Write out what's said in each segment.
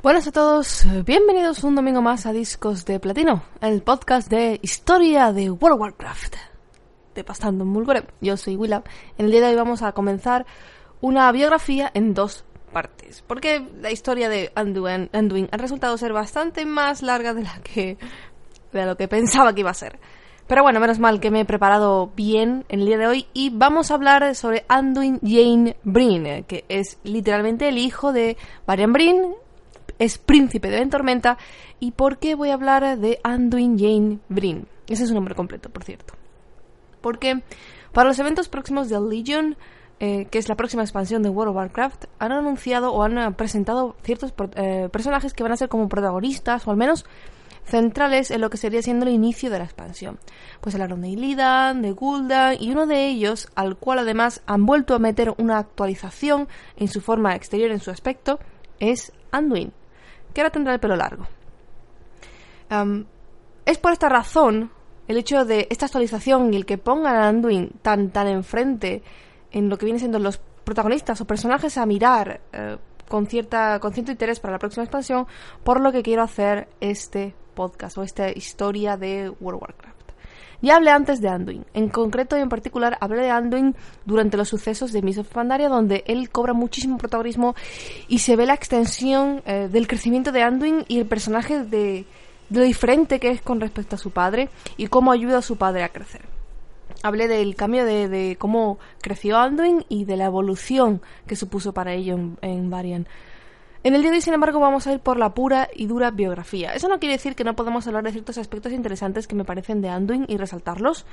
Buenas a todos, bienvenidos un domingo más a Discos de Platino, el podcast de historia de World of Warcraft, de Pastando en. Yo soy Willa. En el día de hoy vamos a comenzar una biografía en dos partes, porque la historia de Anduin, Anduin ha resultado ser bastante más larga de la que de lo que pensaba que iba a ser. Pero bueno, menos mal que me he preparado bien en el día de hoy y vamos a hablar sobre Anduin Jane Breen, que es literalmente el hijo de Varian Breen, es príncipe de Ventormenta y por qué voy a hablar de Anduin Jane Breen. Ese es su nombre completo, por cierto. Porque para los eventos próximos de Legion, eh, que es la próxima expansión de World of Warcraft, han anunciado o han presentado ciertos eh, personajes que van a ser como protagonistas o al menos centrales en lo que sería siendo el inicio de la expansión. Pues hablaron de Illidan, de Gul'dan y uno de ellos, al cual además han vuelto a meter una actualización en su forma exterior, en su aspecto, es Anduin que ahora tendrá el pelo largo. es por esta razón el hecho de esta actualización y el que pongan a Anduin tan, tan enfrente en lo que vienen siendo los protagonistas o personajes a mirar eh, con, cierta, con cierto interés para la próxima expansión, por lo que quiero hacer este podcast o esta historia de World of Warcraft. Ya hablé antes de Anduin. En concreto y en particular hablé de Anduin durante los sucesos de Miss Pandaria, donde él cobra muchísimo protagonismo y se ve la extensión eh, del crecimiento de Anduin y el personaje de, lo diferente que es con respecto a su padre y cómo ayuda a su padre a crecer. Hablé del cambio de, cómo creció Anduin y de la evolución que supuso para ello en, en Varian. En el día de hoy, sin embargo, vamos a ir por la pura y dura biografía. Eso no quiere decir que no podamos hablar de ciertos aspectos interesantes que me parecen de Anduin y resaltarlos,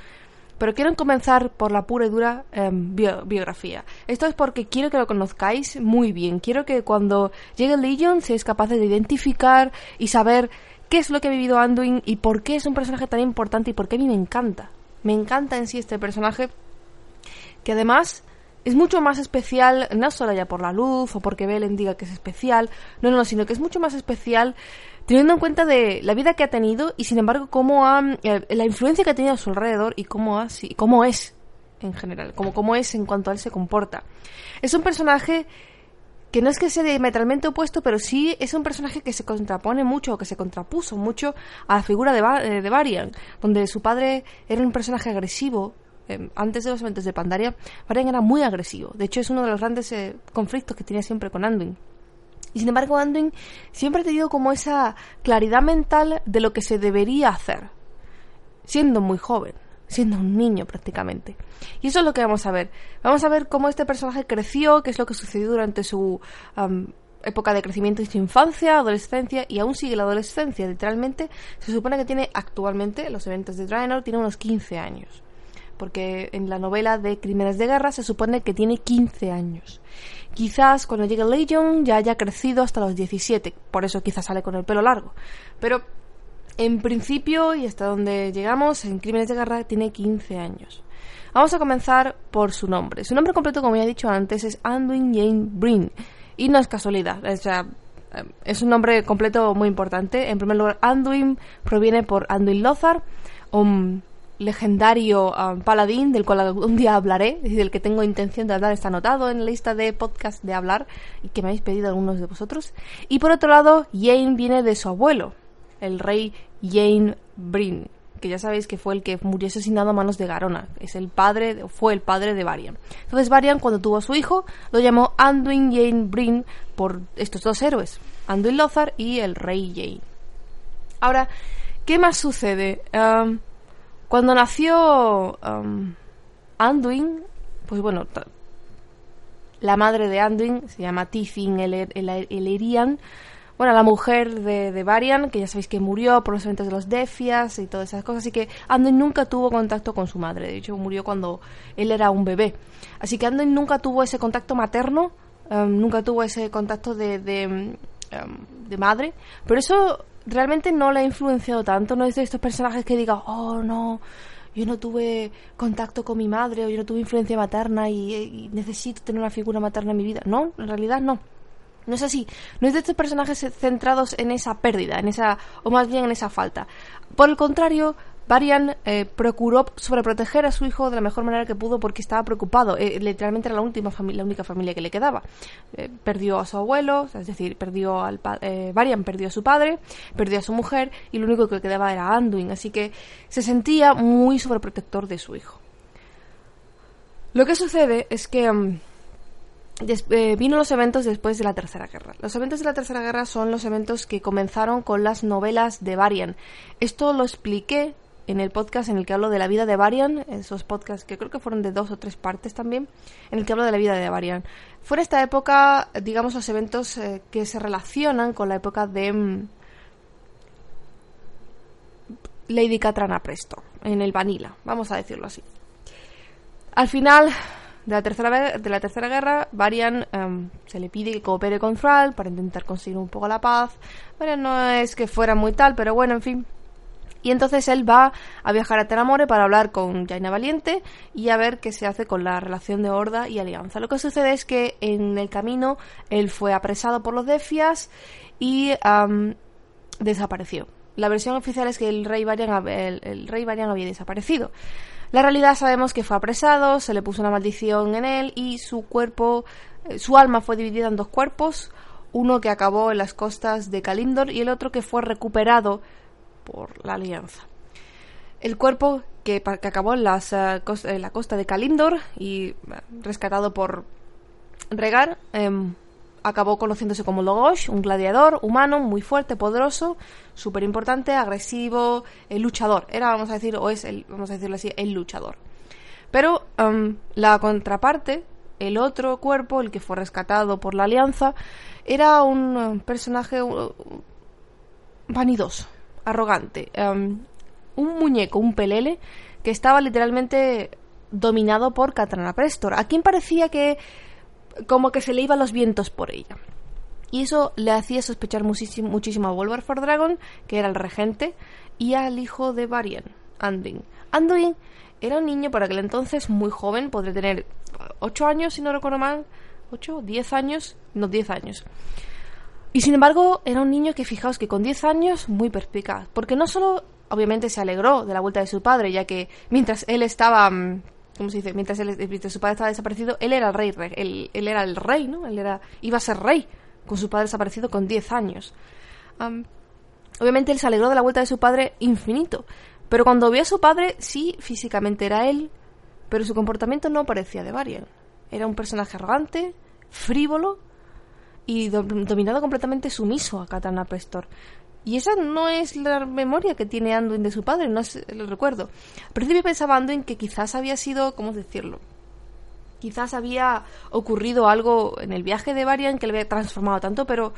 pero quiero comenzar por la pura y dura em, biografía. Esto es porque quiero que lo conozcáis muy bien. Quiero que cuando llegue Legion seáis capaces de identificar y saber qué es lo que ha vivido Anduin y por qué es un personaje tan importante y por qué a mí me encanta. Me encanta en sí este personaje que además es mucho más especial, no solo ya por la luz o porque Belen diga que es especial, no, no, sino que es mucho más especial teniendo en cuenta de la vida que ha tenido y sin embargo cómo ha, eh, la influencia que ha tenido a su alrededor y cómo, ha, cómo es en general, cómo, cómo es en cuanto a él se comporta. Es un personaje que no es que sea diametralmente opuesto, pero sí es un personaje que se contrapone mucho, o que se contrapuso mucho a la figura de, eh, de Varian, donde su padre era un personaje agresivo, Em, antes de los eventos de Pandaria, Varian era muy agresivo. De hecho, es uno de los grandes eh, conflictos que tenía siempre con Anduin. Y sin embargo, Anduin siempre ha tenido como esa claridad mental de lo que se debería hacer, siendo muy joven, siendo un niño prácticamente. Y eso es lo que vamos a ver. Vamos a ver cómo este personaje creció, qué es lo que sucedió durante su época de crecimiento y su infancia, adolescencia y aún sigue la adolescencia. Literalmente, se supone que tiene actualmente, los eventos de Draenor, tiene unos 15 años porque en la novela de Crímenes de Guerra se supone que tiene 15 años. Quizás cuando llegue Legion ya haya crecido hasta los 17, por eso quizás sale con el pelo largo. Pero en principio y hasta donde llegamos, en Crímenes de Guerra tiene 15 años. Vamos a comenzar por su nombre. Su nombre completo, como ya he dicho antes, es Anduin Jane Breen. Y no es casualidad, o sea, es un nombre completo muy importante. En primer lugar, Anduin proviene por Anduin Lothar, un legendario um, paladín del cual un día hablaré y del que tengo intención de hablar está anotado en la lista de podcast de hablar y que me habéis pedido algunos de vosotros. Y por otro lado Jane viene de su abuelo el rey Jane Bryn que ya sabéis que fue el que murió asesinado a manos de Garona es el padre fue el padre de Varian. Entonces Varian cuando tuvo a su hijo lo llamó Anduin Jane Bryn por estos dos héroes Anduin Lothar y el rey Jane. Ahora ¿qué más sucede? Um, cuando nació um, Anduin, pues bueno, la madre de Anduin se llama Tifin el, el, Bueno, la mujer de, de, Varian, que ya sabéis que murió por los eventos de los Defias y todas esas cosas, así que Anduin nunca tuvo contacto con su madre. De hecho, murió cuando él era un bebé. Así que Anduin nunca tuvo ese contacto materno em, nunca tuvo ese contacto de, de, em, de madre, pero eso realmente no le ha influenciado tanto, no es de estos personajes que diga, oh no, yo no tuve contacto con mi madre o yo no tuve influencia materna y, necesito tener una figura materna en mi vida. No, en realidad no. No es así. No es de estos personajes centrados en esa pérdida, en esa, o más bien en esa falta. Por el contrario, Varian eh, procuró sobreproteger a su hijo de la mejor manera que pudo porque estaba preocupado. Eh, literalmente era la, última la única familia que le quedaba. Eh, perdió a su abuelo, es decir, perdió al Varian perdió a su padre, perdió a su mujer y lo único que quedaba era Anduin. Así que se sentía muy sobreprotector de su hijo. Lo que sucede es que... Mm, vino los eventos después de la Tercera Guerra. Los eventos de la Tercera Guerra son los eventos que comenzaron con las novelas de Varian. Esto lo expliqué en el podcast en el que hablo de la vida de Varian, esos podcasts que creo que fueron de dos o tres partes también, en el que hablo de la vida de Varian. Fue esta época, digamos, los eventos eh, que se relacionan con la época de mm, Lady Catrana Presto, en el Vanilla, vamos a decirlo así. Al final de la tercera, de la tercera guerra, Varian em, se le pide que coopere con Thrall para intentar conseguir un poco la paz. Varian no es que fuera muy tal, pero bueno, en fin, y entonces él va a viajar a Tenamore para hablar con Jaina Valiente y a ver qué se hace con la relación de Horda y Alianza. Lo que sucede es que en el camino él fue apresado por los Defias y desapareció. La versión oficial es que el rey Varian, el, rey Varian había desaparecido. La realidad sabemos que fue apresado, se le puso una maldición en él y su cuerpo, eh, su alma fue dividida en dos cuerpos, uno que acabó en las costas de Kalindor y el otro que fue recuperado por la alianza. El cuerpo que, que acabó en, las, eh, la costa de Kalindor y eh, rescatado por Regar, em, acabó conociéndose como Logosh, un gladiador humano muy fuerte, poderoso, súper importante, agresivo, el luchador. Era, vamos a decir, o es, el, vamos a decirlo así, el luchador. Pero em, la contraparte, el otro cuerpo, el que fue rescatado por la Alianza, era un eh, personaje vanidoso, arrogante. Em, un muñeco, un pelele, que estaba literalmente dominado por Katana Prestor, a quien parecía que como que se le iban los vientos por ella. Y eso le hacía sospechar muchísimo, muchísimo a Wolver for Dragon, que era el regente, y al hijo de Varian, Anduin. Anduin era un niño para aquel entonces muy joven, podría tener 8 años, si no recuerdo mal, 8, 10 años, no 10 años. Y sin embargo, era un niño que fijaos que con 10 años muy perspicaz, porque no solo obviamente se alegró de la vuelta de su padre, ya que mientras él estaba mm, ¿cómo se dice? Mientras, su padre estaba desaparecido, él era el rey, él, era el rey, ¿no? Él era iba a ser rey con su padre desaparecido con 10 años. obviamente él se alegró de la vuelta de su padre infinito, pero cuando vio a su padre, sí, físicamente era él, pero su comportamiento no parecía de Varian. Era un personaje arrogante, frívolo y dominado completamente sumiso a Katana Prestor. Y esa no es la memoria que tiene Anduin de su padre, no es el recuerdo. Al principio pensaba Anduin que quizás había sido, ¿cómo decirlo? Quizás había ocurrido algo en el viaje de Varian que le había transformado tanto, pero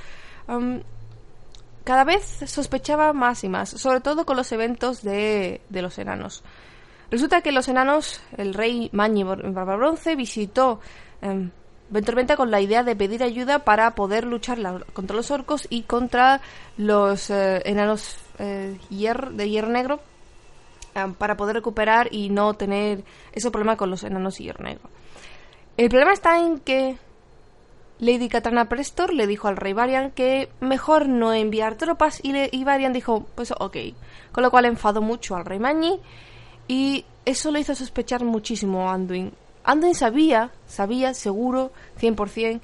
cada vez sospechaba más y más, sobre todo con los eventos de, de los enanos. Resulta que los enanos, el rey Mañi Bronce visitó em, Ventormenta con la idea de pedir ayuda para poder luchar contra los orcos y contra los eh, enanos eh, de hierro negro para poder recuperar y no tener ese problema con los enanos de hierro negro. El problema está en que Lady Katana Prestor le dijo al rey Varian que mejor no enviar tropas y, le, y Varian dijo, pues ok. Con lo cual enfadó mucho al rey Mañi y eso le hizo sospechar muchísimo a Anduin Anduin sabía, sabía seguro, 100%,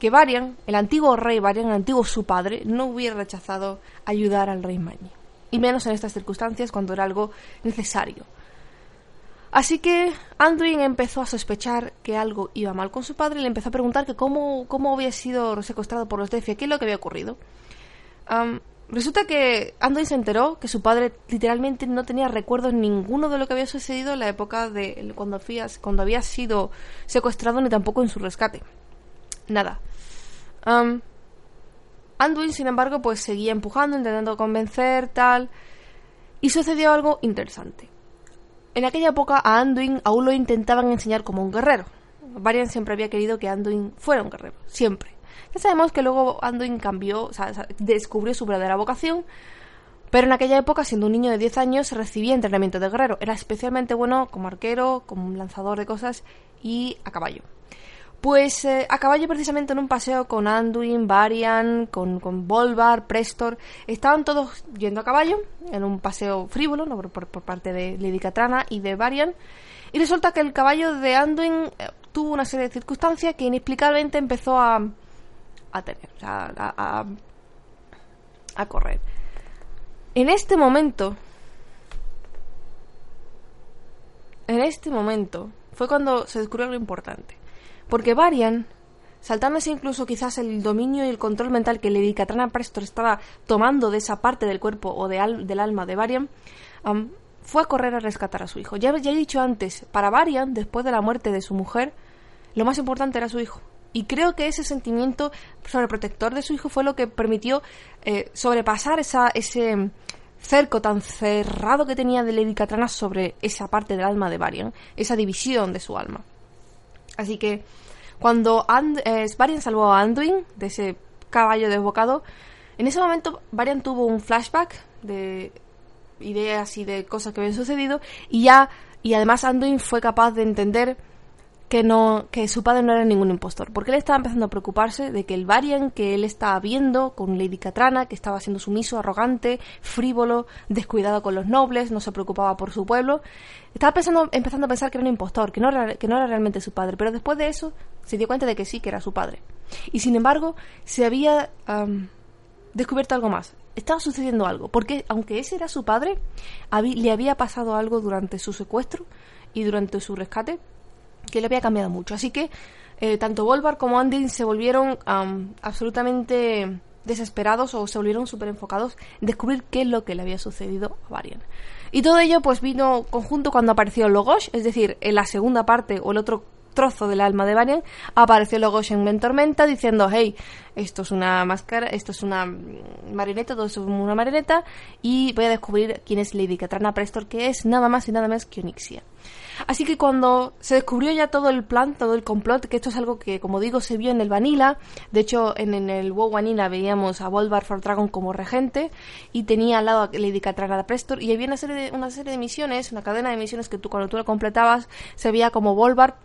que Varian, el antiguo rey Varian, el antiguo su padre, no hubiera rechazado ayudar al rey Mañi. Y menos en estas circunstancias cuando era algo necesario. Así que Anduin empezó a sospechar que algo iba mal con su padre y le empezó a preguntar que cómo, cómo había sido secuestrado por los Defia, qué es lo que había ocurrido. Resulta que Anduin se enteró que su padre literalmente no tenía recuerdos ninguno de lo que había sucedido en la época de cuando, cuando había sido secuestrado ni tampoco en su rescate. Nada. Anduin, sin embargo, pues seguía empujando, intentando convencer, tal. Y sucedió algo interesante. En aquella época a Anduin aún lo intentaban enseñar como un guerrero. Varian siempre había querido que Anduin fuera un guerrero, siempre. Ya sabemos que luego Anduin cambió, o sea, descubrió su verdadera vocación, pero en aquella época, siendo un niño de 10 años, recibía entrenamiento de guerrero. Era especialmente bueno como arquero, como lanzador de cosas y a caballo. Pues eh, a caballo precisamente en un paseo con Anduin, Varian, con, con Volvar, Prestor. Estaban todos yendo a caballo en un paseo frívolo ¿no? por, parte de Lady Catrana y de Varian. Y resulta que el caballo de Anduin eh, tuvo una serie de circunstancias que inexplicablemente empezó a, a tener, a, correr. En este momento, en este momento, fue cuando se descubrió algo importante. Porque Varian, saltándose incluso quizás el dominio y el control mental que Lady Katrana Prestor estaba tomando de esa parte del cuerpo o del alma de Varian, fue a correr a rescatar a su hijo. Ya he dicho antes, para Varian, después de la muerte de su mujer, lo más importante era su hijo. Y creo que ese sentimiento sobreprotector de su hijo fue lo que permitió eh, sobrepasar esa, ese cerco tan cerrado que tenía de Lady Katrana sobre esa parte del alma de Varian, esa división de su alma. Así que cuando And eh, Varian salvó a Anduin de ese caballo desbocado, en ese momento Varian tuvo un flashback de ideas y de cosas que habían sucedido y ya y además Anduin fue capaz de entender que no que su padre no era ningún impostor, porque él estaba empezando a preocuparse de que el Varian que él estaba viendo con Lady Catrana, que estaba siendo sumiso, arrogante, frívolo, descuidado con los nobles, no se preocupaba por su pueblo, estaba pensando, empezando a pensar que era un impostor, que no era, que no era realmente su padre, pero después de eso se dio cuenta de que sí, que era su padre. Y sin embargo, se había descubierto algo más. Estaba sucediendo algo, porque aunque ese era su padre, le había pasado algo durante su secuestro y durante su rescate que le había cambiado mucho. Así que eh, tanto Volvar como Andy se volvieron absolutamente desesperados o se volvieron súper enfocados en descubrir qué es lo que le había sucedido a Varian. Y todo ello pues vino conjunto cuando apareció Logos, es decir, en la segunda parte o el otro trozo del alma de Varian, apareció Logos en Tormenta diciendo, hey, esto es una máscara, esto es una marioneta, todo es una marioneta, y voy a descubrir quién es Lady Katrana Prestor, que es nada más y nada menos que Onyxia. Así que cuando se descubrió ya todo el plan, todo el complot, que esto es algo que, como digo, se vio en el Vanilla, de hecho en, el WoW Vanilla veíamos a Volvar for Dragon como regente y tenía al lado a Lady Catrana Prestor y había una serie de, una serie de misiones, una cadena de misiones que tú cuando tú la completabas se veía como Volvar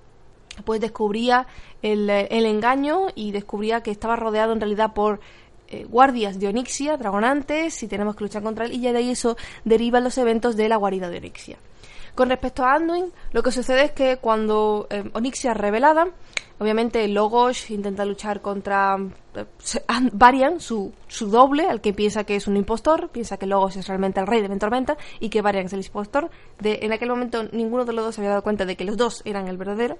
pues descubría el, engaño y descubría que estaba rodeado en realidad por eh, guardias de Onyxia, dragonantes, y tenemos que luchar contra él, y ya de ahí eso derivan los eventos de la guarida de Onyxia. Con respecto a Anduin, lo que sucede es que cuando eh, Onyxia es revelada, obviamente Logos intenta luchar contra eh, Varian, su, su doble, al que piensa que es un impostor, piensa que Logos es realmente el rey de Ventormenta y que Varian es el impostor. En aquel momento ninguno de los dos se había dado cuenta de que los dos eran el verdadero.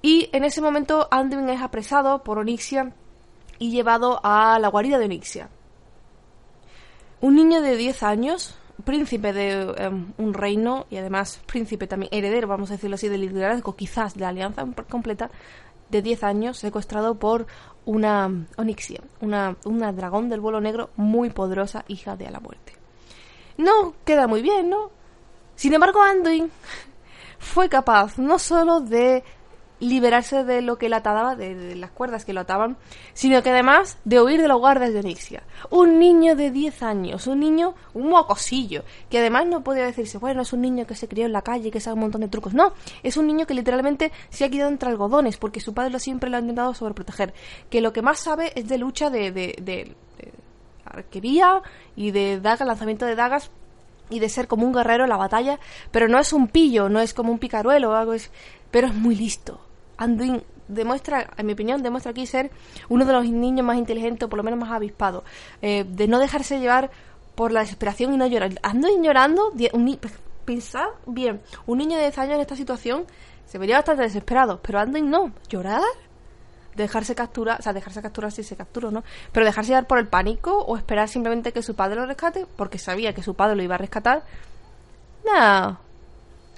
Y en ese momento Anduin es apresado por Onyxia y llevado a la guarida de Onyxia. Un niño de 10 años príncipe de em, un reino y además príncipe también, heredero, vamos a decirlo así, del liderazgo quizás de la alianza completa, de 10 años, secuestrado por una Onyxia, una, una dragón del vuelo negro muy poderosa, hija de la muerte. No queda muy bien, ¿no? Sin embargo, Anduin fue capaz no solo de liberarse de lo que le ataba, de, las cuerdas que lo ataban, sino que además de huir de los guardias de Onyxia. Un niño de 10 años, un niño, un mocosillo, que además no podía decirse, bueno, es un niño que se crió en la calle, que sabe un montón de trucos. No, es un niño que literalmente se ha quedado entre algodones, porque su padre lo siempre lo ha intentado sobreproteger. Que lo que más sabe es de lucha de, de, de, de arquería y de daga, lanzamiento de dagas y de ser como un guerrero en la batalla, pero no es un pillo, no es como un picaruelo algo, pero es muy listo Anduin demuestra, en mi opinión, demuestra aquí ser uno de los niños más inteligentes, o por lo menos más avispados, eh, de no dejarse llevar por la desesperación y no llorar. Anduin llorando, un, pensad bien, un niño de 10 años en esta situación se vería bastante desesperado, pero Anduin no, llorar, dejarse capturar, o sea, dejarse capturar si se capturó, ¿no? Pero dejarse llevar por el pánico o esperar simplemente que su padre lo rescate, porque sabía que su padre lo iba a rescatar. No,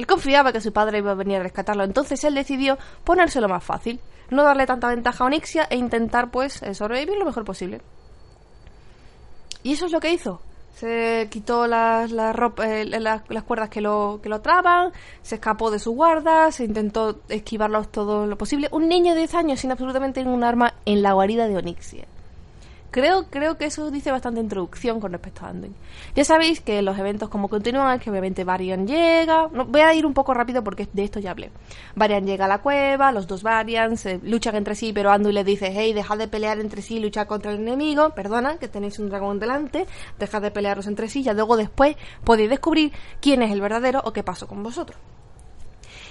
él confiaba que su padre iba a venir a rescatarlo, entonces él decidió ponérselo más fácil, no darle tanta ventaja a Onyxia e intentar pues eh, sobrevivir lo mejor posible. Y eso es lo que hizo. se quitó las, las, eh, las, cuerdas que lo, que lo traban, se escapó de su guarda, se intentó esquivarlos todo lo posible. Un niño de 10 años sin absolutamente ningún arma en la guarida de Onyxia. Creo, creo que eso dice bastante introducción con respecto a Anduin. Ya sabéis que los eventos como continúan, que obviamente Varian llega. No, voy a ir un poco rápido porque de esto ya hablé. Varian llega a la cueva, los dos Varian se luchan entre sí, pero Anduin le dice, hey, dejad de pelear entre sí, luchad contra el enemigo, perdona, que tenéis un dragón delante, dejad de pelearos entre sí, ya luego después podéis descubrir quién es el verdadero o qué pasó con vosotros.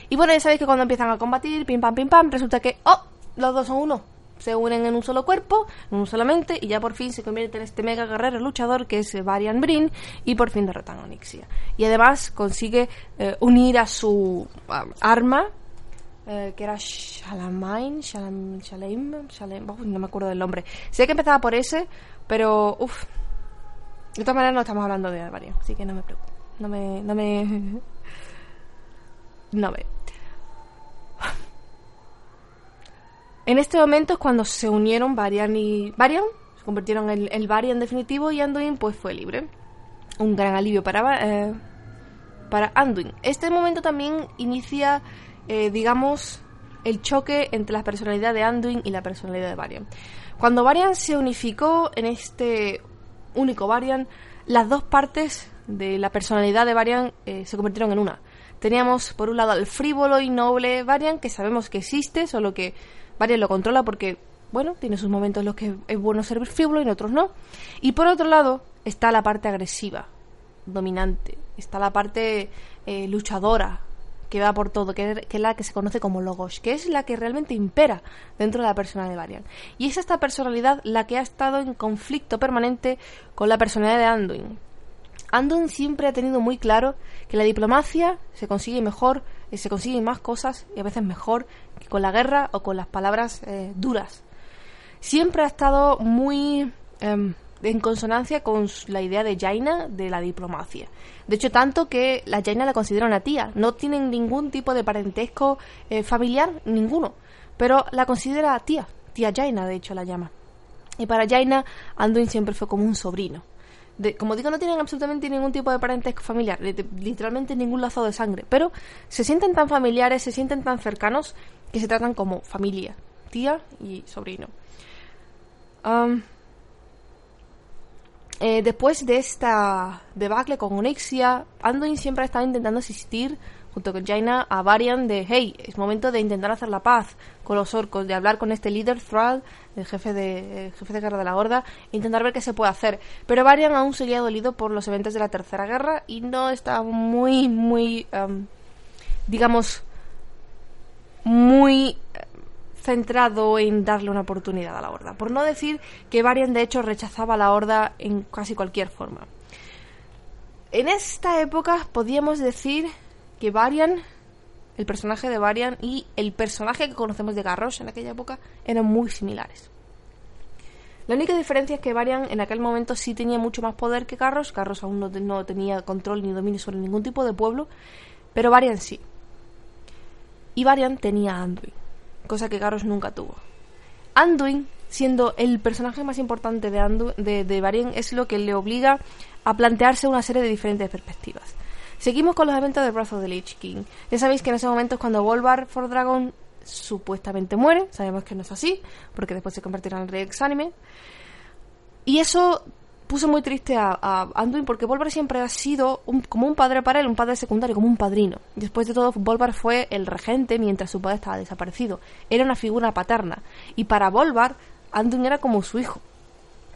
Y bueno, ya sabéis que cuando empiezan a combatir, pim pam pim pam, resulta que, oh, los dos son uno se unen en un solo cuerpo, en un solamente, y ya por fin se convierte en este mega guerrero luchador que es Varian Brin, y por fin derrotan a Onyxia. Y además consigue eh, unir a su arma, eh, que era Shalamain, Shalam, Shalaim, Shalaim, no me acuerdo del nombre. Sé que empezaba por ese, pero uff. De todas maneras no estamos hablando de Varian, así que no me preocupo. No me... No me... no me... En este momento es cuando se unieron Varian y Varian, se convirtieron en el Varian definitivo y Anduin pues fue libre. Un gran alivio para, eh, para Anduin. Este momento también inicia, eh, digamos, el choque entre la personalidad de Anduin y la personalidad de Varian. Cuando Varian se unificó en este único Varian, las dos partes de la personalidad de Varian eh, se convirtieron en una. Teníamos por un lado al frívolo y noble Varian, que sabemos que existe, solo que Varian lo controla porque, bueno, tiene sus momentos en los que es bueno ser frívolo y en otros no. Y por otro lado está la parte agresiva, dominante. Está la parte eh, luchadora, que va por todo, que, es la que se conoce como Logos, que es la que realmente impera dentro de la persona de Varian. Y es esta personalidad la que ha estado en conflicto permanente con la personalidad de Anduin. Anduin siempre ha tenido muy claro que la diplomacia se consigue mejor, y se consiguen más cosas y a veces mejor con la guerra o con las palabras eh, duras. Siempre ha estado muy em, en consonancia con la idea de Jaina de la diplomacia. De hecho, tanto que la Jaina la considera una tía. No tienen ningún tipo de parentesco eh, familiar, ninguno. Pero la considera tía. Tía Jaina, de hecho, la llama. Y para Jaina, Anduin siempre fue como un sobrino. Como digo, no tienen absolutamente ningún tipo de parentesco familiar, literalmente ningún lazo de sangre, pero se sienten tan familiares, se sienten tan cercanos que se tratan como familia, tía y sobrino. Eh, después de esta debacle con Onyxia, Anduin siempre ha estado intentando asistir junto con Jaina a Varian de hey, es momento de intentar hacer la paz con los orcos, de hablar con este líder Thrall, el jefe de jefe de guerra de la Horda, e intentar ver qué se puede hacer. Pero Varian aún seguía dolido por los eventos de la Tercera Guerra y no estaba muy muy digamos muy eh, centrado en darle una oportunidad a la Horda. Por no decir que Varian de hecho rechazaba a la Horda en casi cualquier forma. En esta época podíamos decir que Varian, el personaje de Varian y el personaje que conocemos de Garrosh en aquella época eran muy similares. La única diferencia es que Varian en aquel momento sí tenía mucho más poder que Garrosh. Garrosh aún no, tenía control ni dominio sobre ningún tipo de pueblo, pero Varian sí. Y Varian tenía Anduin, cosa que Garros nunca tuvo. Anduin, siendo el personaje más importante de, de, de Varian, es lo que le obliga a plantearse una serie de diferentes perspectivas. Seguimos con los eventos de Breath of the Lich King. Ya sabéis que en ese momento es cuando Wolvar for Dragon supuestamente muere. Sabemos que no es así, porque después se convertirá en Rex Anime. Y eso puso muy triste a, Anduin porque Volvar siempre ha sido como un padre para él, un padre secundario, como un padrino. Después de todo, Volvar fue el regente mientras su padre estaba desaparecido. Era una figura paterna. Y para Volvar, Anduin era como su hijo.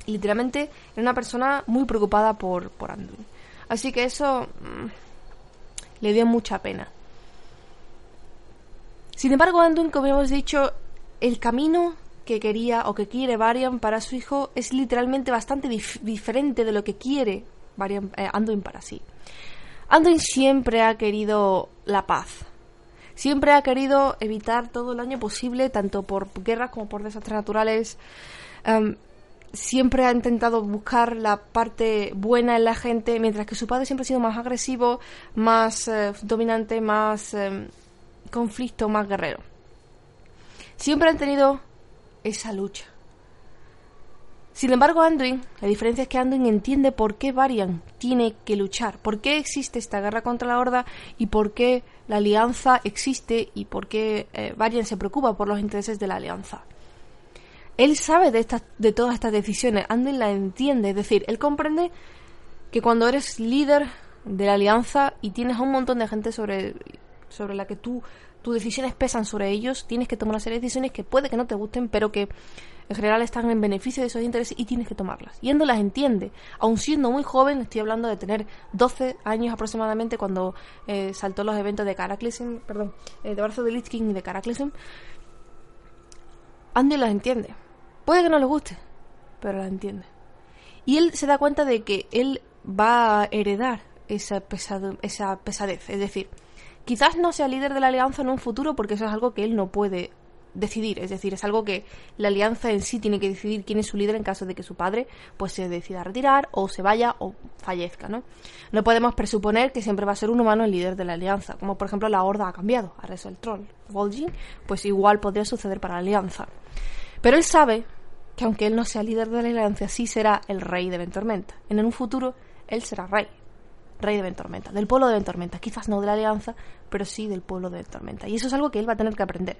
literalmente era una persona muy preocupada por, por Anduin. Así que eso mm, le dio mucha pena. Sin embargo, Anduin, como hemos dicho, el camino que quería o que quiere Varian para su hijo es literalmente bastante diferente de lo que quiere Varian, eh, Anduin para sí. Anduin siempre ha querido la paz. Siempre ha querido evitar todo el daño posible, tanto por guerras como por desastres naturales. Em, siempre ha intentado buscar la parte buena en la gente, mientras que su padre siempre ha sido más agresivo, más eh, dominante, más em, conflicto, más guerrero. Siempre han tenido esa lucha. Sin embargo, Anduin, la diferencia es que Anduin entiende por qué Varian tiene que luchar, por qué existe esta guerra contra la Horda y por qué la alianza existe y por qué eh, Varian se preocupa por los intereses de la alianza. Él sabe de, estas, de todas estas decisiones, Anduin la entiende, es decir, él comprende que cuando eres líder de la alianza y tienes a un montón de gente sobre, sobre la que tú, tus decisiones pesan sobre ellos, tienes que tomar una serie de decisiones que puede que no te gusten, pero que en general están en beneficio de esos intereses y tienes que tomarlas. Y las entiende, aun siendo muy joven, estoy hablando de tener 12 años aproximadamente cuando eh, saltó los eventos de Cataclysm, perdón, eh, de Brazo de Lich y de Cataclysm, Andy las entiende. Puede que no le guste, pero las entiende. Y él se da cuenta de que él va a heredar esa, esa pesadez. Es decir, quizás no sea líder de la alianza en un futuro porque eso es algo que él no puede decidir, es decir, es algo que la alianza en sí tiene que decidir quién es su líder en caso de que su padre pues se decida retirar o se vaya o fallezca, ¿no? No podemos presuponer que siempre va a ser un humano el líder de la alianza, como por ejemplo la Horda ha cambiado, ahora es el troll, Vol'jin, pues igual podría suceder para la alianza. Pero él sabe que aunque él no sea líder de la alianza, sí será el rey de Ventormenta. En un futuro él será rey, rey de Ventormenta, del pueblo de Ventormenta, quizás no de la alianza, pero sí del pueblo de Ventormenta. Y eso es algo que él va a tener que aprender,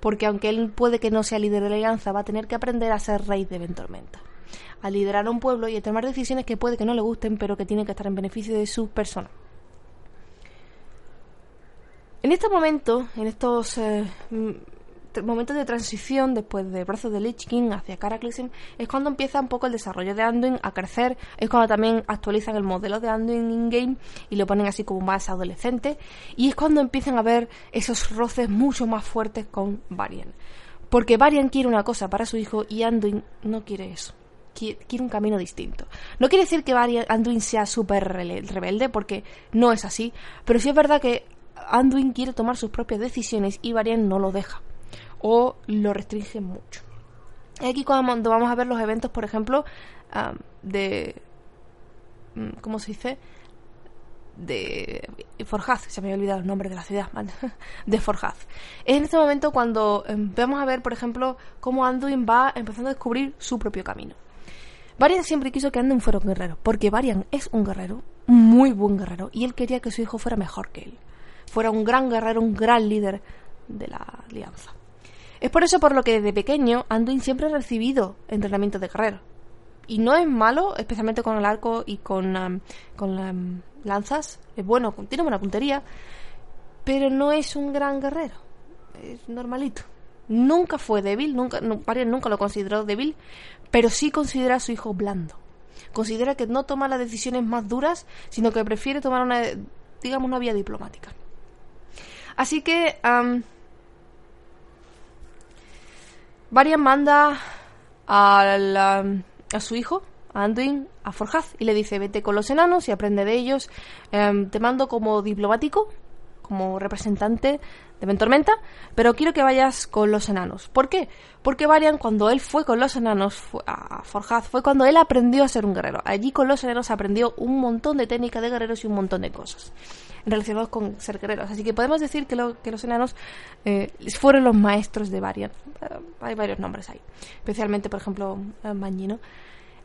porque aunque él puede que no sea líder de la alianza, va a tener que aprender a ser rey de Ventormenta, a liderar a un pueblo y a tomar decisiones que puede que no le gusten, pero que tienen que estar en beneficio de su persona. En este momento, en estos eh, momentos de transición después de Brazos de Lich King hacia Cataclysm es cuando empieza un poco el desarrollo de Anduin a crecer, es cuando también actualizan el modelo de Anduin in-game y lo ponen así como más adolescente y es cuando empiezan a ver esos roces mucho más fuertes con Varian. Porque Varian quiere una cosa para su hijo y Anduin no quiere eso. Quiere, un camino distinto. No quiere decir que Anduin sea súper rebelde, porque no es así, pero sí es verdad que Anduin quiere tomar sus propias decisiones y Varian no lo deja o lo restringen mucho. Aquí cuando vamos a ver los eventos, por ejemplo, de... Mm, ¿Cómo se dice? de Forjaz, se me había olvidado el nombre de la ciudad, de Forjaz. Es en este momento cuando em, vamos a ver, por ejemplo, cómo Anduin va empezando a descubrir su propio camino. Varian siempre quiso que Anduin fuera un guerrero, porque Varian es un guerrero, muy buen guerrero, y él quería que su hijo fuera mejor que él. Fuera un gran guerrero, un gran líder de la alianza. Es por eso por lo que desde pequeño Anduin siempre ha recibido entrenamiento de guerrero. Y no es malo, especialmente con el arco y con, um, con lanzas. Es bueno, tiene buena puntería. Pero no es un gran guerrero. Es normalito. Nunca fue débil, nunca, nunca lo consideró débil, pero sí considera a su hijo blando. Considera que no toma las decisiones más duras, sino que prefiere tomar una, digamos, una vía diplomática. Así que Varian manda a, a su hijo, a Anduin, a Forjaz y le dice, vete con los enanos y aprende de ellos. Em, te mando como diplomático, como representante de Ventormenta, pero quiero que vayas con los enanos. ¿Por qué? Porque Varian, cuando él fue con los enanos a Forjaz, fue cuando él aprendió a ser un guerrero. Allí con los enanos aprendió un montón de técnicas de guerreros y un montón de cosas relacionados con ser guerreros. Así que podemos decir que, que los enanos eh, fueron los maestros de Varian. Eh, hay varios nombres ahí. Especialmente, por ejemplo, Mañino.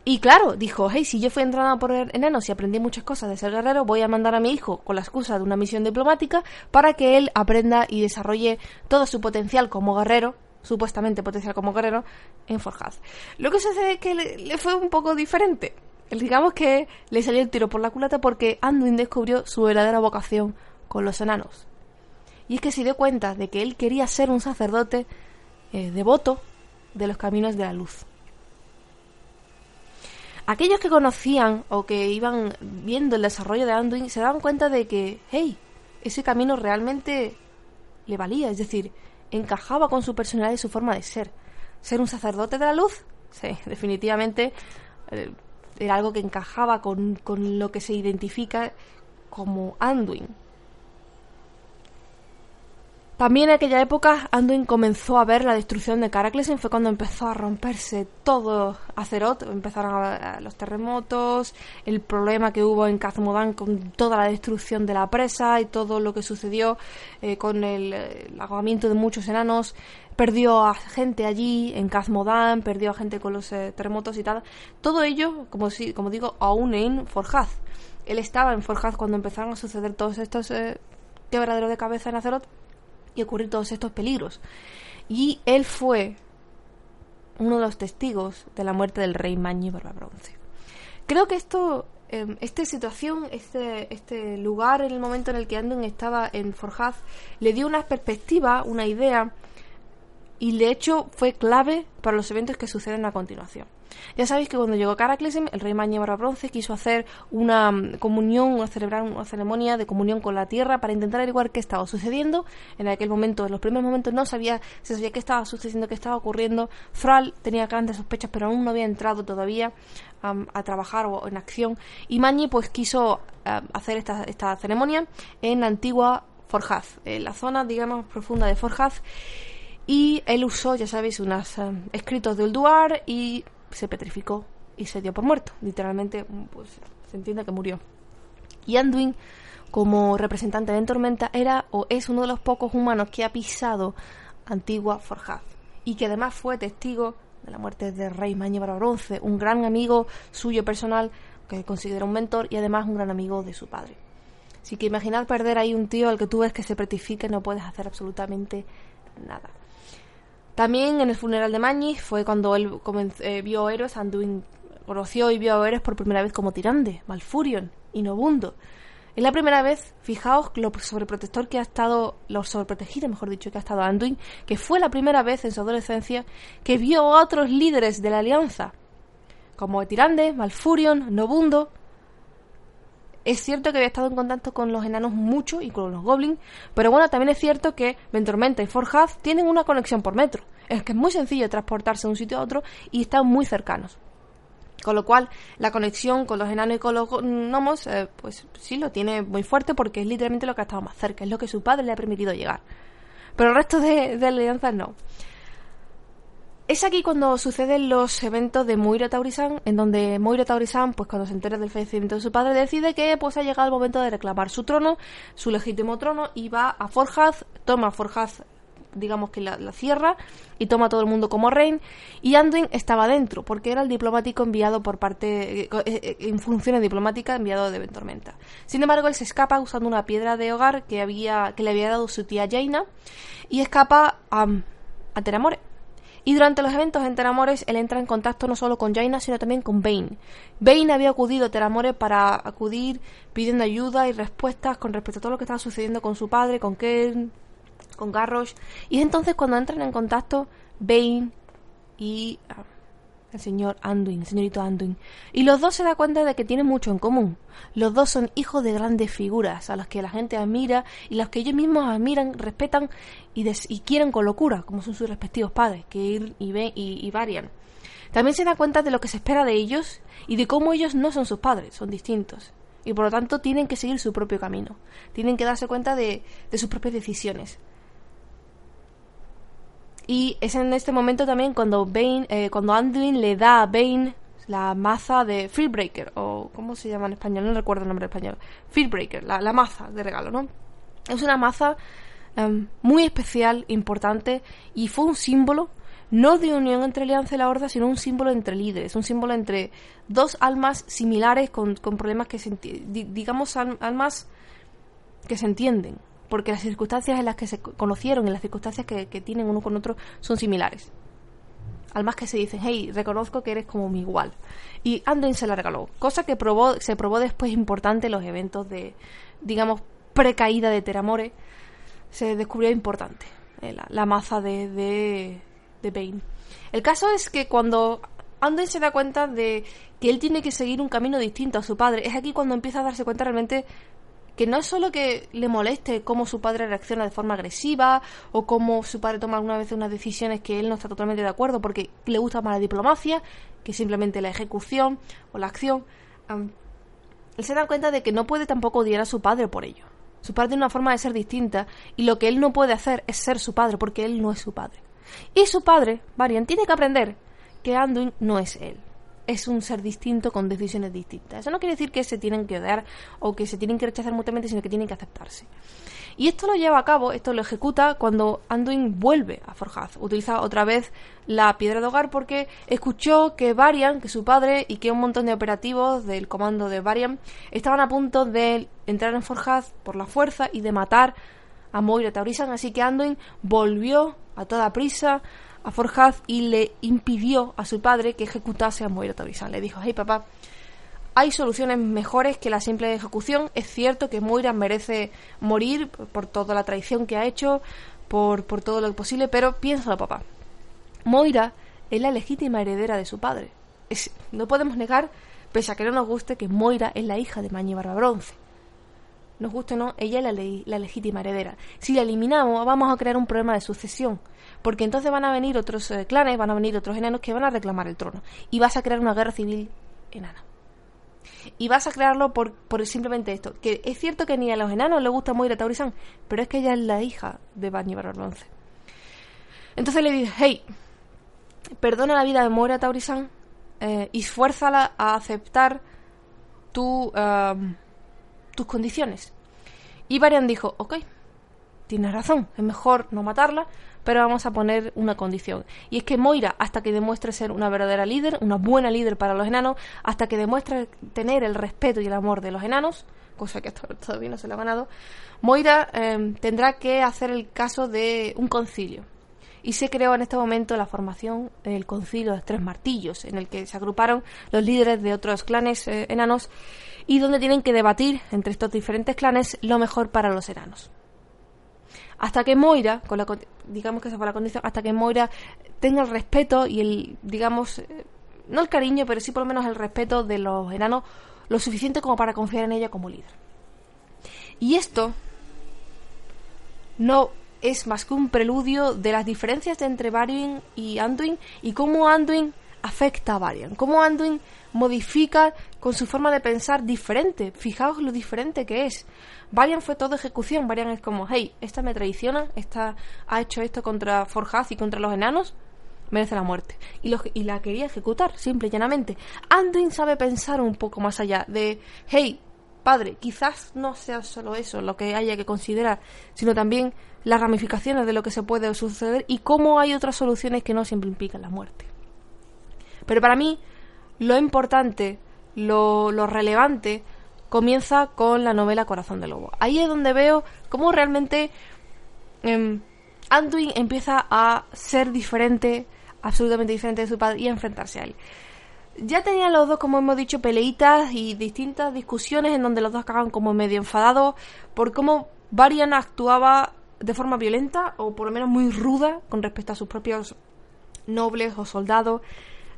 Y claro, dijo, hey, si yo fui entrenado por enanos y aprendí muchas cosas de ser guerrero, voy a mandar a mi hijo con la excusa de una misión diplomática para que él aprenda y desarrolle todo su potencial como guerrero, supuestamente potencial como guerrero, en Forjaz. Lo que sucede es que le, fue un poco diferente. Digamos que le salió el tiro por la culata porque Anduin descubrió su verdadera vocación con los enanos. Y es que se dio cuenta de que él quería ser un sacerdote eh, devoto de los caminos de la luz aquellos que conocían o que iban viendo el desarrollo de Anduin se daban cuenta de que, hey, ese camino realmente le valía, es decir, encajaba con su personalidad y su forma de ser. Ser un sacerdote de la luz, sí, definitivamente eh, era algo que encajaba con, con lo que se identifica como Anduin. También en aquella época Anduin comenzó a ver la destrucción de Caraclesen, fue cuando empezó a romperse todo Azeroth, empezaron a, los terremotos, el problema que hubo en Kazmodan con toda la destrucción de la presa y todo lo que sucedió eh, con el, el de muchos enanos, perdió a gente allí en Kazmodan, perdió a gente con los eh, terremotos y tal. Todo ello, como, si, como digo, aún en Forjaz. Él estaba en Forjaz cuando empezaron a suceder todos estos eh, quebraderos de cabeza en Azeroth y ocurrir todos estos peligros. Y él fue uno de los testigos de la muerte del rey Mañi Bronce. Creo que esto, em, esta situación, este, este lugar en el momento en el que Anduin estaba en Forjaz, le dio una perspectiva, una idea, y de hecho fue clave para los eventos que suceden a continuación. Ya sabéis que cuando llegó Caraclesem, el rey Mañebra Bronce quiso hacer una mm, comunión, una celebrar una ceremonia de comunión con la tierra para intentar averiguar qué estaba sucediendo. En aquel momento, en los primeros momentos, no sabía, se sabía qué estaba sucediendo, qué estaba ocurriendo. Fral tenía grandes sospechas, pero aún no había entrado todavía a trabajar o en acción. Y Mañi pues quiso hacer esta, esta ceremonia en la antigua Forjaz, en la zona, digamos, profunda de Forjaz. Y él usó, ya sabéis, unos escritos de Ulduar y se petrificó y se dio por muerto. Literalmente, pues se entiende que murió. Y Anduin, como representante de Tormenta, era o es uno de los pocos humanos que ha pisado Antigua Forjaz y que además fue testigo de la muerte del rey Mañebra Bronce, un gran amigo suyo personal que considera un mentor y además un gran amigo de su padre. Así que imaginad perder ahí un tío al que tú ves que se petrifica y no puedes hacer absolutamente nada. También en el funeral de Mañi fue cuando él eh, vio a Eros, Anduin conoció y vio a Eros por primera vez como Tirande, Malfurion y Nobundo. Es la primera vez, fijaos lo sobreprotector que ha estado, lo sobreprotegido, mejor dicho, que ha estado Anduin, que fue la primera vez en su adolescencia que vio a otros líderes de la alianza, como Tirande, Malfurion, Nobundo, es cierto que había estado en contacto con los enanos mucho y con los goblins, pero bueno, también es cierto que Ventormenta y Forjaz tienen una conexión por metro. Es que es muy sencillo transportarse de un sitio a otro y están muy cercanos. Con lo cual, la conexión con los enanos y con los gnomos, eh, pues sí lo tiene muy fuerte porque es literalmente lo que ha estado más cerca, es lo que su padre le ha permitido llegar. Pero el resto de, de alianzas no. Es aquí cuando suceden los eventos de Moira Taurisan, en donde Moira Taurisan, pues cuando se entera del fallecimiento de su padre, decide que pues ha llegado el momento de reclamar su trono, su legítimo trono, y va a Forjaz, toma Forjaz digamos que la, cierra y toma a todo el mundo como rey y Anduin estaba dentro porque era el diplomático enviado por parte eh, eh, eh, en funciones diplomáticas enviado de Ventormenta sin embargo él se escapa usando una piedra de hogar que había que le había dado su tía Jaina y escapa a, a Teramore y durante los eventos en Teramores, él entra en contacto no solo con Jaina, sino también con Bane. Bane había acudido a Teramores para acudir pidiendo ayuda y respuestas con respecto a todo lo que estaba sucediendo con su padre, con Ken, con Garrosh. Y es entonces cuando entran en contacto Bane y ah, el señor Anduin, el señorito Anduin. Y los dos se dan cuenta de que tienen mucho en común. Los dos son hijos de grandes figuras, a los que la gente admira y los que ellos mismos admiran, respetan y, quieren con locura, como son sus respectivos padres, que ir y ven y, varian. También se dan cuenta de lo que se espera de ellos y de cómo ellos no son sus padres, son distintos. Y por lo tanto tienen que seguir su propio camino. Tienen que darse cuenta de sus propias decisiones. Y es en este momento también cuando Bane, eh, cuando Anduin le da a Bane la maza de Fearbreaker, o ¿cómo se llama en español? No recuerdo el nombre español. Fearbreaker, la, la maza de regalo, ¿no? Es una maza em, muy especial, importante, y fue un símbolo no de unión entre Alianza y la Horda, sino un símbolo entre líderes, un símbolo entre dos almas similares con, con problemas que se, digamos, almas que se entienden, porque las circunstancias en las que se conocieron y las circunstancias que, tienen uno con otro son similares. Al más que se dicen, hey, reconozco que eres como mi igual. Y Anduin se la regaló, cosa que probó, se probó después importante en los eventos de, digamos, precaída de Teramore. Se descubrió importante eh, la, maza de, de, de Bane. El caso es que cuando Anduin se da cuenta de que él tiene que seguir un camino distinto a su padre, es aquí cuando empieza a darse cuenta realmente que no es solo que le moleste cómo su padre reacciona de forma agresiva o cómo su padre toma alguna vez unas decisiones que él no está totalmente de acuerdo porque le gusta más la diplomacia que simplemente la ejecución o la acción. él se da cuenta de que no puede tampoco odiar a su padre por ello. Su padre tiene una forma de ser distinta y lo que él no puede hacer es ser su padre porque él no es su padre. Y su padre, Varian, tiene que aprender que Anduin no es él. Es un ser distinto con decisiones distintas. Eso no quiere decir que se tienen que odiar o que se tienen que rechazar mutuamente, sino que tienen que aceptarse. Y esto lo lleva a cabo, esto lo ejecuta cuando Anduin vuelve a Forjaz. Utiliza otra vez la piedra de hogar porque escuchó que Varian, que su padre y que un montón de operativos del comando de Varian estaban a punto de entrar en Forjaz por la fuerza y de matar a Moira Taurisan. Así que Anduin volvió a toda prisa a Forjaz y le impidió a su padre que ejecutase a Moira Taurisan. Le dijo, hey papá, hay soluciones mejores que la simple ejecución. Es cierto que Moira merece morir por toda la traición que ha hecho, por, por todo lo posible, pero piénsalo papá. Moira es la legítima heredera de su padre. Es, no podemos negar, pese a que no nos guste, que Moira es la hija de Mañi Bronce nos guste o no, ella es la, la legítima heredera. Si la eliminamos, vamos a crear un problema de sucesión, porque entonces van a venir otros eh, clanes, van a venir otros enanos que van a reclamar el trono, y vas a crear una guerra civil enana. Y vas a crearlo por, por simplemente esto, que es cierto que ni a los enanos les gusta Moira Taurisan, pero es que ella es la hija de Barney Bronce. Entonces le dice, hey, perdona la vida de Moira Taurisan eh, y fuérzala a aceptar tu... Um, tus condiciones. Y Varian dijo, ok, tienes razón, es mejor no matarla, pero vamos a poner una condición. Y es que Moira, hasta que demuestre ser una verdadera líder, una buena líder para los enanos, hasta que demuestre tener el respeto y el amor de los enanos, cosa que todavía no se le ha ganado, Moira em, tendrá que hacer el caso de un concilio. Y se creó en este momento la formación del concilio de tres martillos, en el que se agruparon los líderes de otros clanes eh, enanos y donde tienen que debatir entre estos diferentes clanes lo mejor para los enanos. Hasta que Moira, con la, digamos que esa fue la condición, hasta que Moira tenga el respeto y el, digamos, eh, no el cariño, pero sí por lo menos el respeto de los enanos, lo suficiente como para confiar en ella como líder. Y esto no es más que un preludio de las diferencias entre Varian y Anduin y cómo Anduin afecta a Varian, cómo Anduin modifica con su forma de pensar diferente. Fijaos lo diferente que es. Varian fue todo ejecución. Varian es como, hey, esta me traiciona, esta ha hecho esto contra Forjaz y contra los enanos, merece la muerte. Y, y la quería ejecutar, simple y llanamente. Anduin sabe pensar un poco más allá de, hey, padre, quizás no sea solo eso lo que haya que considerar, sino también las ramificaciones de lo que se puede suceder y cómo hay otras soluciones que no siempre implican la muerte. Pero para mí, lo importante, lo, relevante, comienza con la novela Corazón de Lobo. Ahí es donde veo cómo realmente em, Anduin empieza a ser diferente, absolutamente diferente de su padre y a enfrentarse a él. Ya tenían los dos, como hemos dicho, peleitas y distintas discusiones en donde los dos acaban como medio enfadados por cómo Varian actuaba de forma violenta o por lo menos muy ruda con respecto a sus propios nobles o soldados.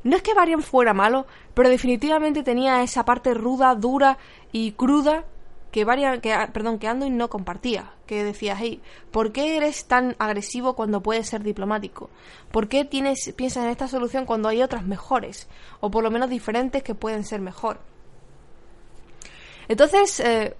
No es que Varian fuera malo, pero definitivamente tenía esa parte ruda, dura y cruda que Varian, que, ah, perdón, que Anduin no compartía. Que decía, hey, ¿por qué eres tan agresivo cuando puedes ser diplomático? ¿Por qué tienes, piensas en esta solución cuando hay otras mejores? O por lo menos diferentes que pueden ser mejor. Entonces, eh,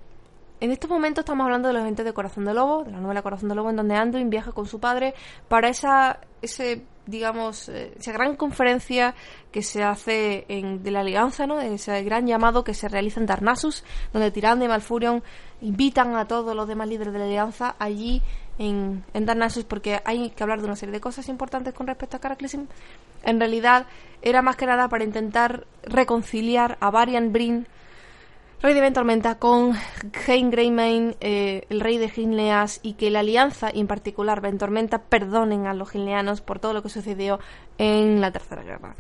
en estos momentos estamos hablando de los eventos de Corazón de Lobo, de la novela Corazón de Lobo, en donde Anduin viaja con su padre para esa, ese digamos, eh, esa gran conferencia que se hace en, de la Alianza, ¿no? Ese gran llamado que se realiza en Darnassus, donde Tirande y Malfurion invitan a todos los demás líderes de la Alianza allí en, en Darnassus porque hay que hablar de una serie de cosas importantes con respecto a Cataclysm. En realidad era más que nada para intentar reconciliar a Varian Brin rey de Ventormenta con Hein Greymane, eh, el rey de Ginleas, y que la alianza, y en particular Ventormenta, perdonen a los ginleanos por todo lo que sucedió en la Tercera Guerra.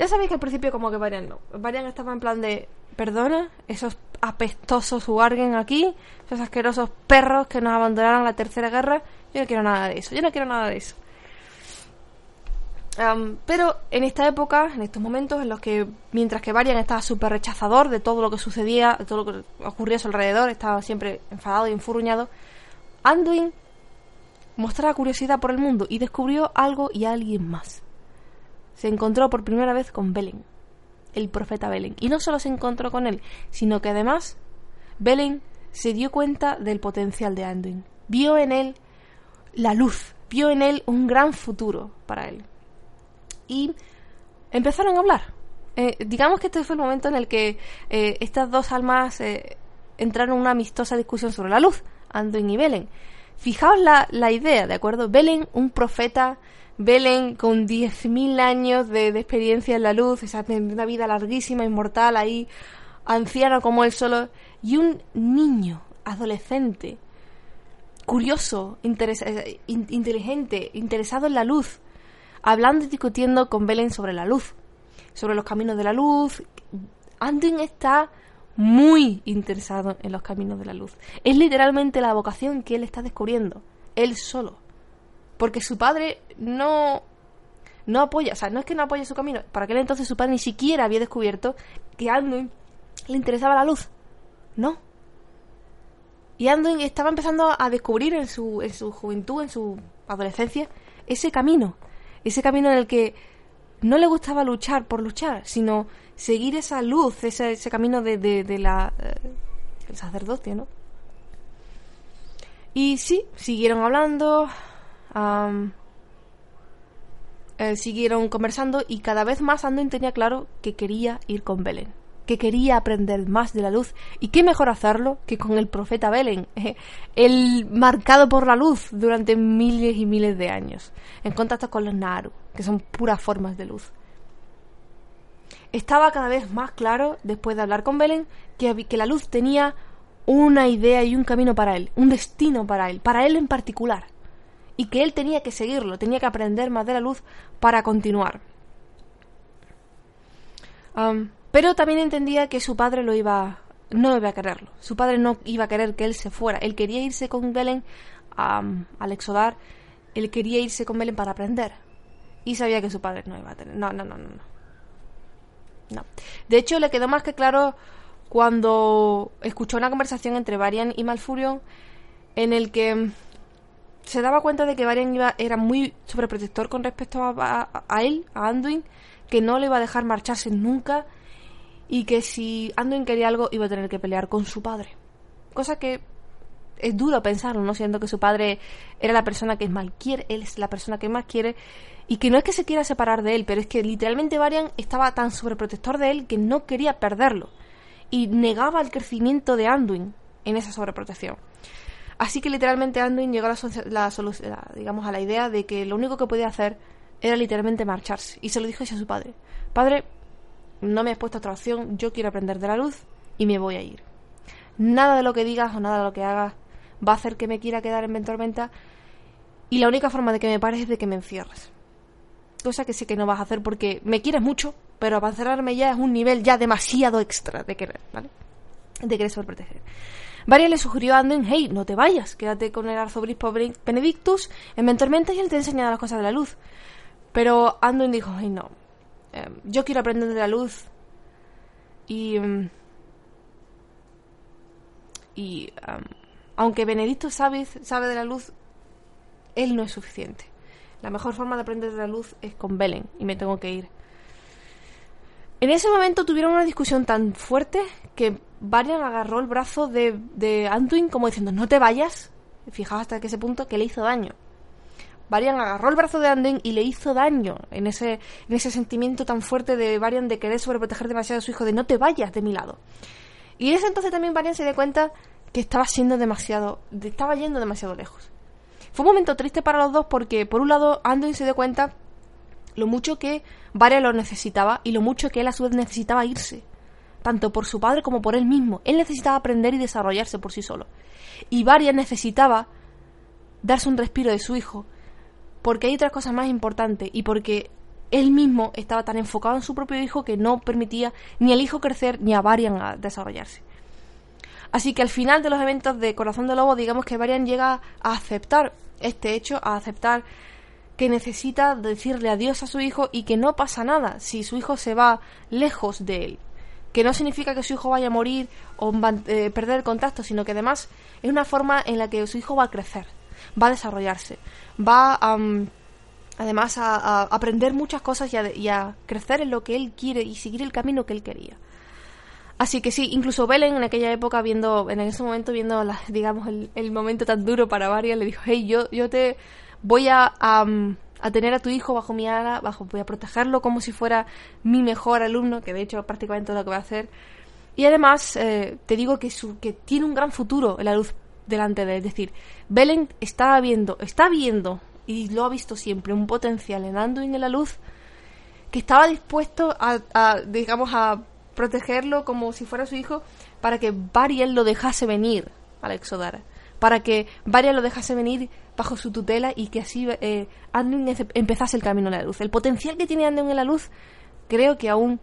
Ya sabéis que al principio como que Varian no. Varian estaba en plan de, perdona, esos apestosos Wargen aquí, esos asquerosos perros que nos abandonaron la Tercera Guerra, yo no quiero nada de eso, yo no quiero nada de eso pero en esta época, en estos momentos en los que, mientras que Varian estaba súper rechazador de todo lo que sucedía, de todo lo que ocurría a su alrededor, estaba siempre enfadado y enfurruñado, Anduin mostraba curiosidad por el mundo y descubrió algo y a alguien más. Se encontró por primera vez con Belen, el profeta Belen. Y no solo se encontró con él, sino que además Belen se dio cuenta del potencial de Anduin. Vio en él la luz, vio en él un gran futuro para él. Y empezaron a hablar. Eh, digamos que este fue el momento en el que eh, estas dos almas eh, entraron en una amistosa discusión sobre la luz, Anduin y Belen. Fijaos la, la idea, ¿de acuerdo? Belen, un profeta, Belen con 10.000 años de, experiencia en la luz, esa, una vida larguísima, inmortal ahí, anciano como él solo, y un niño, adolescente, curioso, eh, inteligente, interesado en la luz, hablando y discutiendo con Belen sobre la luz, sobre los caminos de la luz. Anduin está muy interesado en los caminos de la luz. Es literalmente la vocación que él está descubriendo, él solo. Porque su padre no no apoya, o sea, no es que no apoye su camino, para aquel entonces su padre ni siquiera había descubierto que Anduin le interesaba la luz. No. Y Anduin estaba empezando a descubrir en su, en su juventud, en su adolescencia, ese camino. Ese camino en el que no le gustaba luchar por luchar, sino seguir esa luz, ese, ese camino de, de, la, eh, el sacerdocio, ¿no? Y sí, siguieron hablando, eh, siguieron conversando y cada vez más Anduin tenía claro que quería ir con Belén, que quería aprender más de la luz y qué mejor hacerlo que con el profeta Belén, el marcado por la luz durante miles y miles de años, en contacto con los Naru, que son puras formas de luz. Estaba cada vez más claro, después de hablar con Belén, que, que la luz tenía una idea y un camino para él, un destino para él, para él en particular, y que él tenía que seguirlo, tenía que aprender más de la luz para continuar. Pero también entendía que su padre lo iba, no iba a quererlo, su padre no iba a querer que él se fuera, él quería irse con Belén al exodar, él quería irse con Belén para aprender, y sabía que su padre no iba a tener, no, no, no, no. No. De hecho, le quedó más que claro cuando escuchó una conversación entre Varian y Malfurion en el que se daba cuenta de que Varian iba, era muy sobreprotector con respecto a, a, él, a Anduin, que no le iba a dejar marcharse nunca y que si Anduin quería algo iba a tener que pelear con su padre. Cosa que es duro pensarlo, ¿no? Siendo que su padre era la persona que más quiere, él es la persona que más quiere y que no es que se quiera separar de él, pero es que literalmente Varian estaba tan sobreprotector de él que no quería perderlo. Y negaba el crecimiento de Anduin en esa sobreprotección. Así que literalmente Anduin llegó a la, digamos, a la idea de que lo único que podía hacer era literalmente marcharse. Y se lo dijo a su padre. Padre, no me has puesto otra opción, yo quiero aprender de la luz y me voy a ir. Nada de lo que digas o nada de lo que hagas va a hacer que me quiera quedar en Ventormenta y la única forma de que me pares es de que me encierres cosa que sé que no vas a hacer porque me quieres mucho, pero para encerrarme ya es un nivel ya demasiado extra de querer, ¿vale? De querer sobreproteger. Varia le sugirió a Anduin, hey, no te vayas, quédate con el arzobispo Benedictus en Mentormenta y él te enseñará las cosas de la luz. Pero Anduin dijo, hey, no, em, yo quiero aprender de la luz y... Em, y em, aunque Benedictus sabe, sabe de la luz, él no es suficiente. La mejor forma de aprender de la luz es con Belen y me tengo que ir. En ese momento tuvieron una discusión tan fuerte que Varian agarró el brazo de, de Anduin como diciendo no te vayas. Fijaos hasta ese punto que le hizo daño. Varian agarró el brazo de Anduin y le hizo daño en ese, en ese sentimiento tan fuerte de Varian de querer sobreproteger demasiado a su hijo, de no te vayas de mi lado. Y en ese entonces también Varian se dio cuenta que estaba siendo demasiado, estaba yendo demasiado lejos. Fue un momento triste para los dos porque, por un lado, Anduin se dio cuenta lo mucho que Varia lo necesitaba y lo mucho que él a su vez necesitaba irse, tanto por su padre como por él mismo. Él necesitaba aprender y desarrollarse por sí solo. Y Varia necesitaba darse un respiro de su hijo, porque hay otras cosas más importantes y porque él mismo estaba tan enfocado en su propio hijo que no permitía ni al hijo crecer ni a Varian desarrollarse. Así que al final de los eventos de Corazón de Lobo, digamos que Varian llega a aceptar este hecho, a aceptar que necesita decirle adiós a su hijo y que no pasa nada si su hijo se va lejos de él. Que no significa que su hijo vaya a morir o eh, perder el contacto, sino que además es una forma en la que su hijo va a crecer, va a desarrollarse, va además a, aprender muchas cosas y a, crecer en lo que él quiere y seguir el camino que él quería. Así que sí, incluso Belen en aquella época, viendo, en ese momento, viendo, digamos, el, momento tan duro para Varian, le dijo, hey, yo, yo te voy a, a, tener a tu hijo bajo mi ala, bajo, voy a protegerlo como si fuera mi mejor alumno, que de hecho prácticamente es lo que va a hacer. Y además, eh, te digo que, su, que tiene un gran futuro en la luz delante de él. Es decir, Belen está viendo, está viendo, y lo ha visto siempre, un potencial en Anduin en la luz que estaba dispuesto a, a digamos, a protegerlo como si fuera su hijo para que Varian lo dejase venir al Exodar, para que Varian lo dejase venir bajo su tutela y que así eh, Anduin empezase el camino a la luz. El potencial que tiene Anduin en la luz creo que aún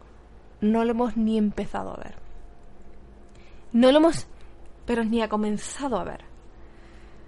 no lo hemos ni empezado a ver. No lo hemos, pero ni ha comenzado a ver.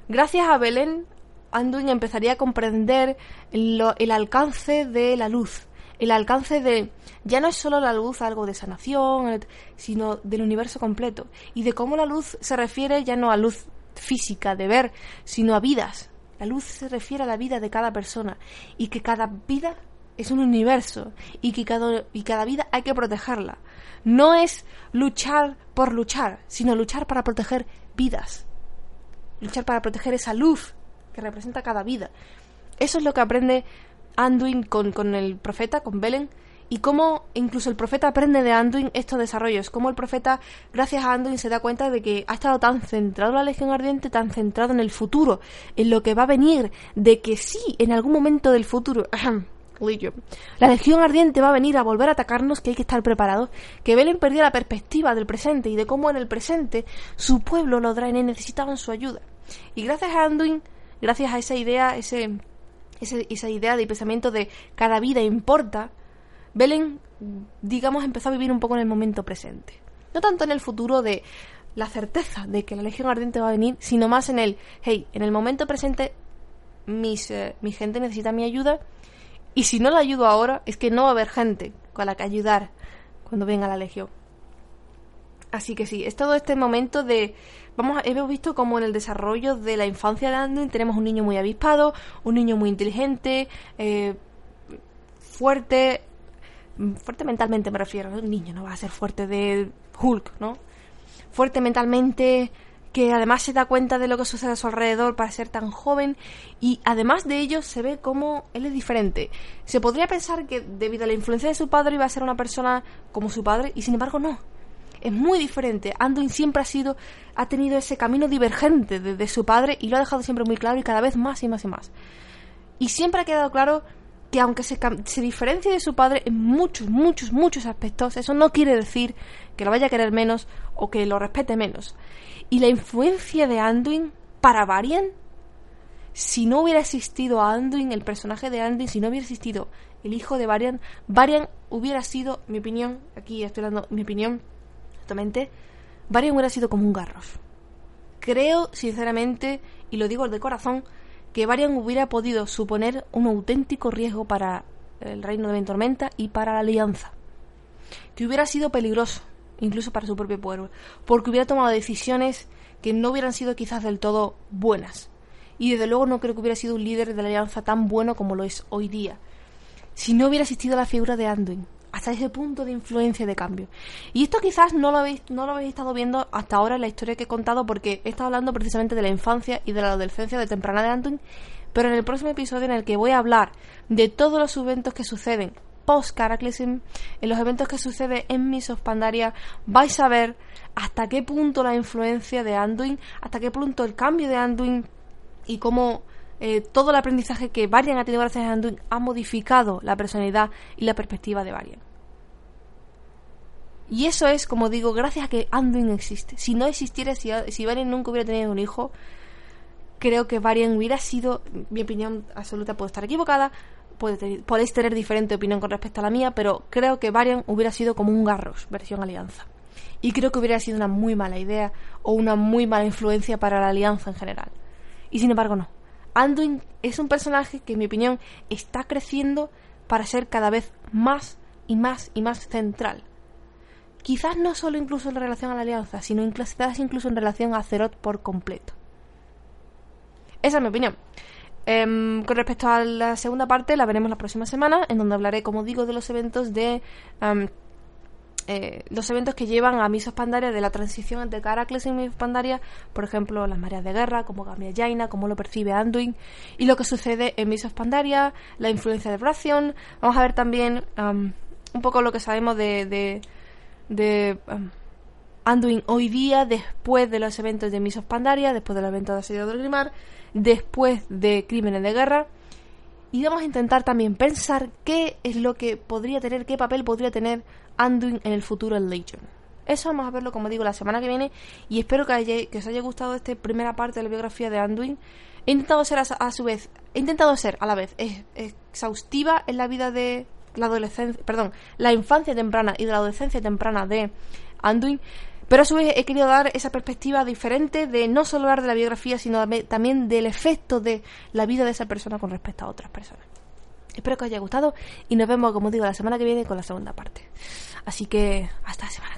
Gracias a Belén, Anduin empezaría a comprender el alcance de la luz, el alcance de ya no es solo la luz algo de sanación, sino del universo completo y de cómo la luz se refiere ya no a luz física de ver, sino a vidas. La luz se refiere a la vida de cada persona y que cada vida es un universo y que cada, y cada vida hay que protegerla. No es luchar por luchar, sino luchar para proteger vidas. Luchar para proteger esa luz que representa cada vida. Eso es lo que aprende Anduin con, con el profeta, con Belen, y cómo incluso el profeta aprende de Anduin estos desarrollos, cómo el profeta, gracias a Anduin, se da cuenta de que ha estado tan centrado en la Legión Ardiente, tan centrado en el futuro, en lo que va a venir, de que sí, en algún momento del futuro, la Legión Ardiente va a venir a volver a atacarnos, que hay que estar preparados, que Belen perdía la perspectiva del presente y de cómo en el presente su pueblo, los Draenei, necesitaban su ayuda. Y gracias a Anduin, gracias a esa idea, ese esa idea de pensamiento de cada vida importa, Belen, digamos, empezó a vivir un poco en el momento presente. No tanto en el futuro de la certeza de que la Legión Ardiente va a venir, sino más en el, hey, en el momento presente mis, eh, mi gente necesita mi ayuda y si no la ayudo ahora es que no va a haber gente con la que ayudar cuando venga la Legión. Así que sí, es todo este momento de vamos hemos visto como en el desarrollo de la infancia de Anduin tenemos un niño muy avispado, un niño muy inteligente, eh, fuerte, fuerte mentalmente me refiero, un niño no va a ser fuerte de Hulk, ¿no? Fuerte mentalmente, que además se da cuenta de lo que sucede a su alrededor para ser tan joven y además de ello se ve como él es diferente. Se podría pensar que debido a la influencia de su padre iba a ser una persona como su padre y sin embargo no es muy diferente. Anduin siempre ha sido, ha tenido ese camino divergente de, su padre y lo ha dejado siempre muy claro y cada vez más y más y más. Y siempre ha quedado claro que aunque se, se diferencie de su padre en muchos, muchos, muchos aspectos, eso no quiere decir que lo vaya a querer menos o que lo respete menos. Y la influencia de Anduin para Varian, si no hubiera existido Anduin, el personaje de Anduin, si no hubiera existido el hijo de Varian, Varian hubiera sido, mi opinión, aquí estoy dando mi opinión, exactamente, Varian hubiera sido como un Garros. Creo, sinceramente, y lo digo de corazón, que Varian hubiera podido suponer un auténtico riesgo para el reino de Ventormenta y para la alianza. Que hubiera sido peligroso, incluso para su propio pueblo, porque hubiera tomado decisiones que no hubieran sido quizás del todo buenas. Y desde luego no creo que hubiera sido un líder de la alianza tan bueno como lo es hoy día. Si no hubiera existido la figura de Anduin, hasta ese punto de influencia de cambio. Y esto quizás no lo habéis, no lo habéis estado viendo hasta ahora en la historia que he contado porque he estado hablando precisamente de la infancia y de la adolescencia de temprana de Anton, pero en el próximo episodio en el que voy a hablar de todos los eventos que suceden post Cataclysm, en los eventos que suceden en Miss of Pandaria, vais a ver hasta qué punto la influencia de Anduin, hasta qué punto el cambio de Anduin y cómo eh, todo el aprendizaje que Varian ha tenido gracias a Anduin ha modificado la personalidad y la perspectiva de Varian. Y eso es, como digo, gracias a que Anduin existe. Si no existiera, si, si Varian nunca hubiera tenido un hijo, creo que Varian hubiera sido, mi opinión absoluta puede estar equivocada, podéis tener diferente opinión con respecto a la mía, pero creo que Varian hubiera sido como un Garros, versión Alianza. Y creo que hubiera sido una muy mala idea o una muy mala influencia para la Alianza en general. Y sin embargo no. Anduin es un personaje que, en mi opinión, está creciendo para ser cada vez más y más y más central Quizás no solo incluso en relación a la alianza, sino quizás incluso en relación a Azeroth por completo. Esa es mi opinión. Em, con respecto a la segunda parte, la veremos la próxima semana, en donde hablaré, como digo, de los eventos de eh, los eventos que llevan a Misos Pandaria de la transición entre Caracles y Misos Pandaria, por ejemplo, las mareas de guerra, cómo cambia Jaina, cómo lo percibe Anduin, y lo que sucede en Misos Pandaria, la influencia de Bración. Vamos a ver también un poco lo que sabemos de, de, Anduin hoy día, después de los eventos de Misos Pandaria, después del evento de asedio del Grimar, después de crímenes de guerra. Y vamos a intentar también pensar qué es lo que podría tener, qué papel podría tener Anduin en el futuro en Legion. Eso vamos a verlo, como digo, la semana que viene. Y espero que, os haya gustado esta primera parte de la biografía de Anduin. He intentado ser a, su vez, he intentado ser a la vez exhaustiva en la vida de la adolescencia, perdón, la infancia temprana y de la adolescencia temprana de Anduin. Pero a su vez he querido dar esa perspectiva diferente de no solo hablar de la biografía, sino también del efecto de la vida de esa persona con respecto a otras personas. Espero que os haya gustado y nos vemos, como digo, la semana que viene con la segunda parte. Así que hasta la semana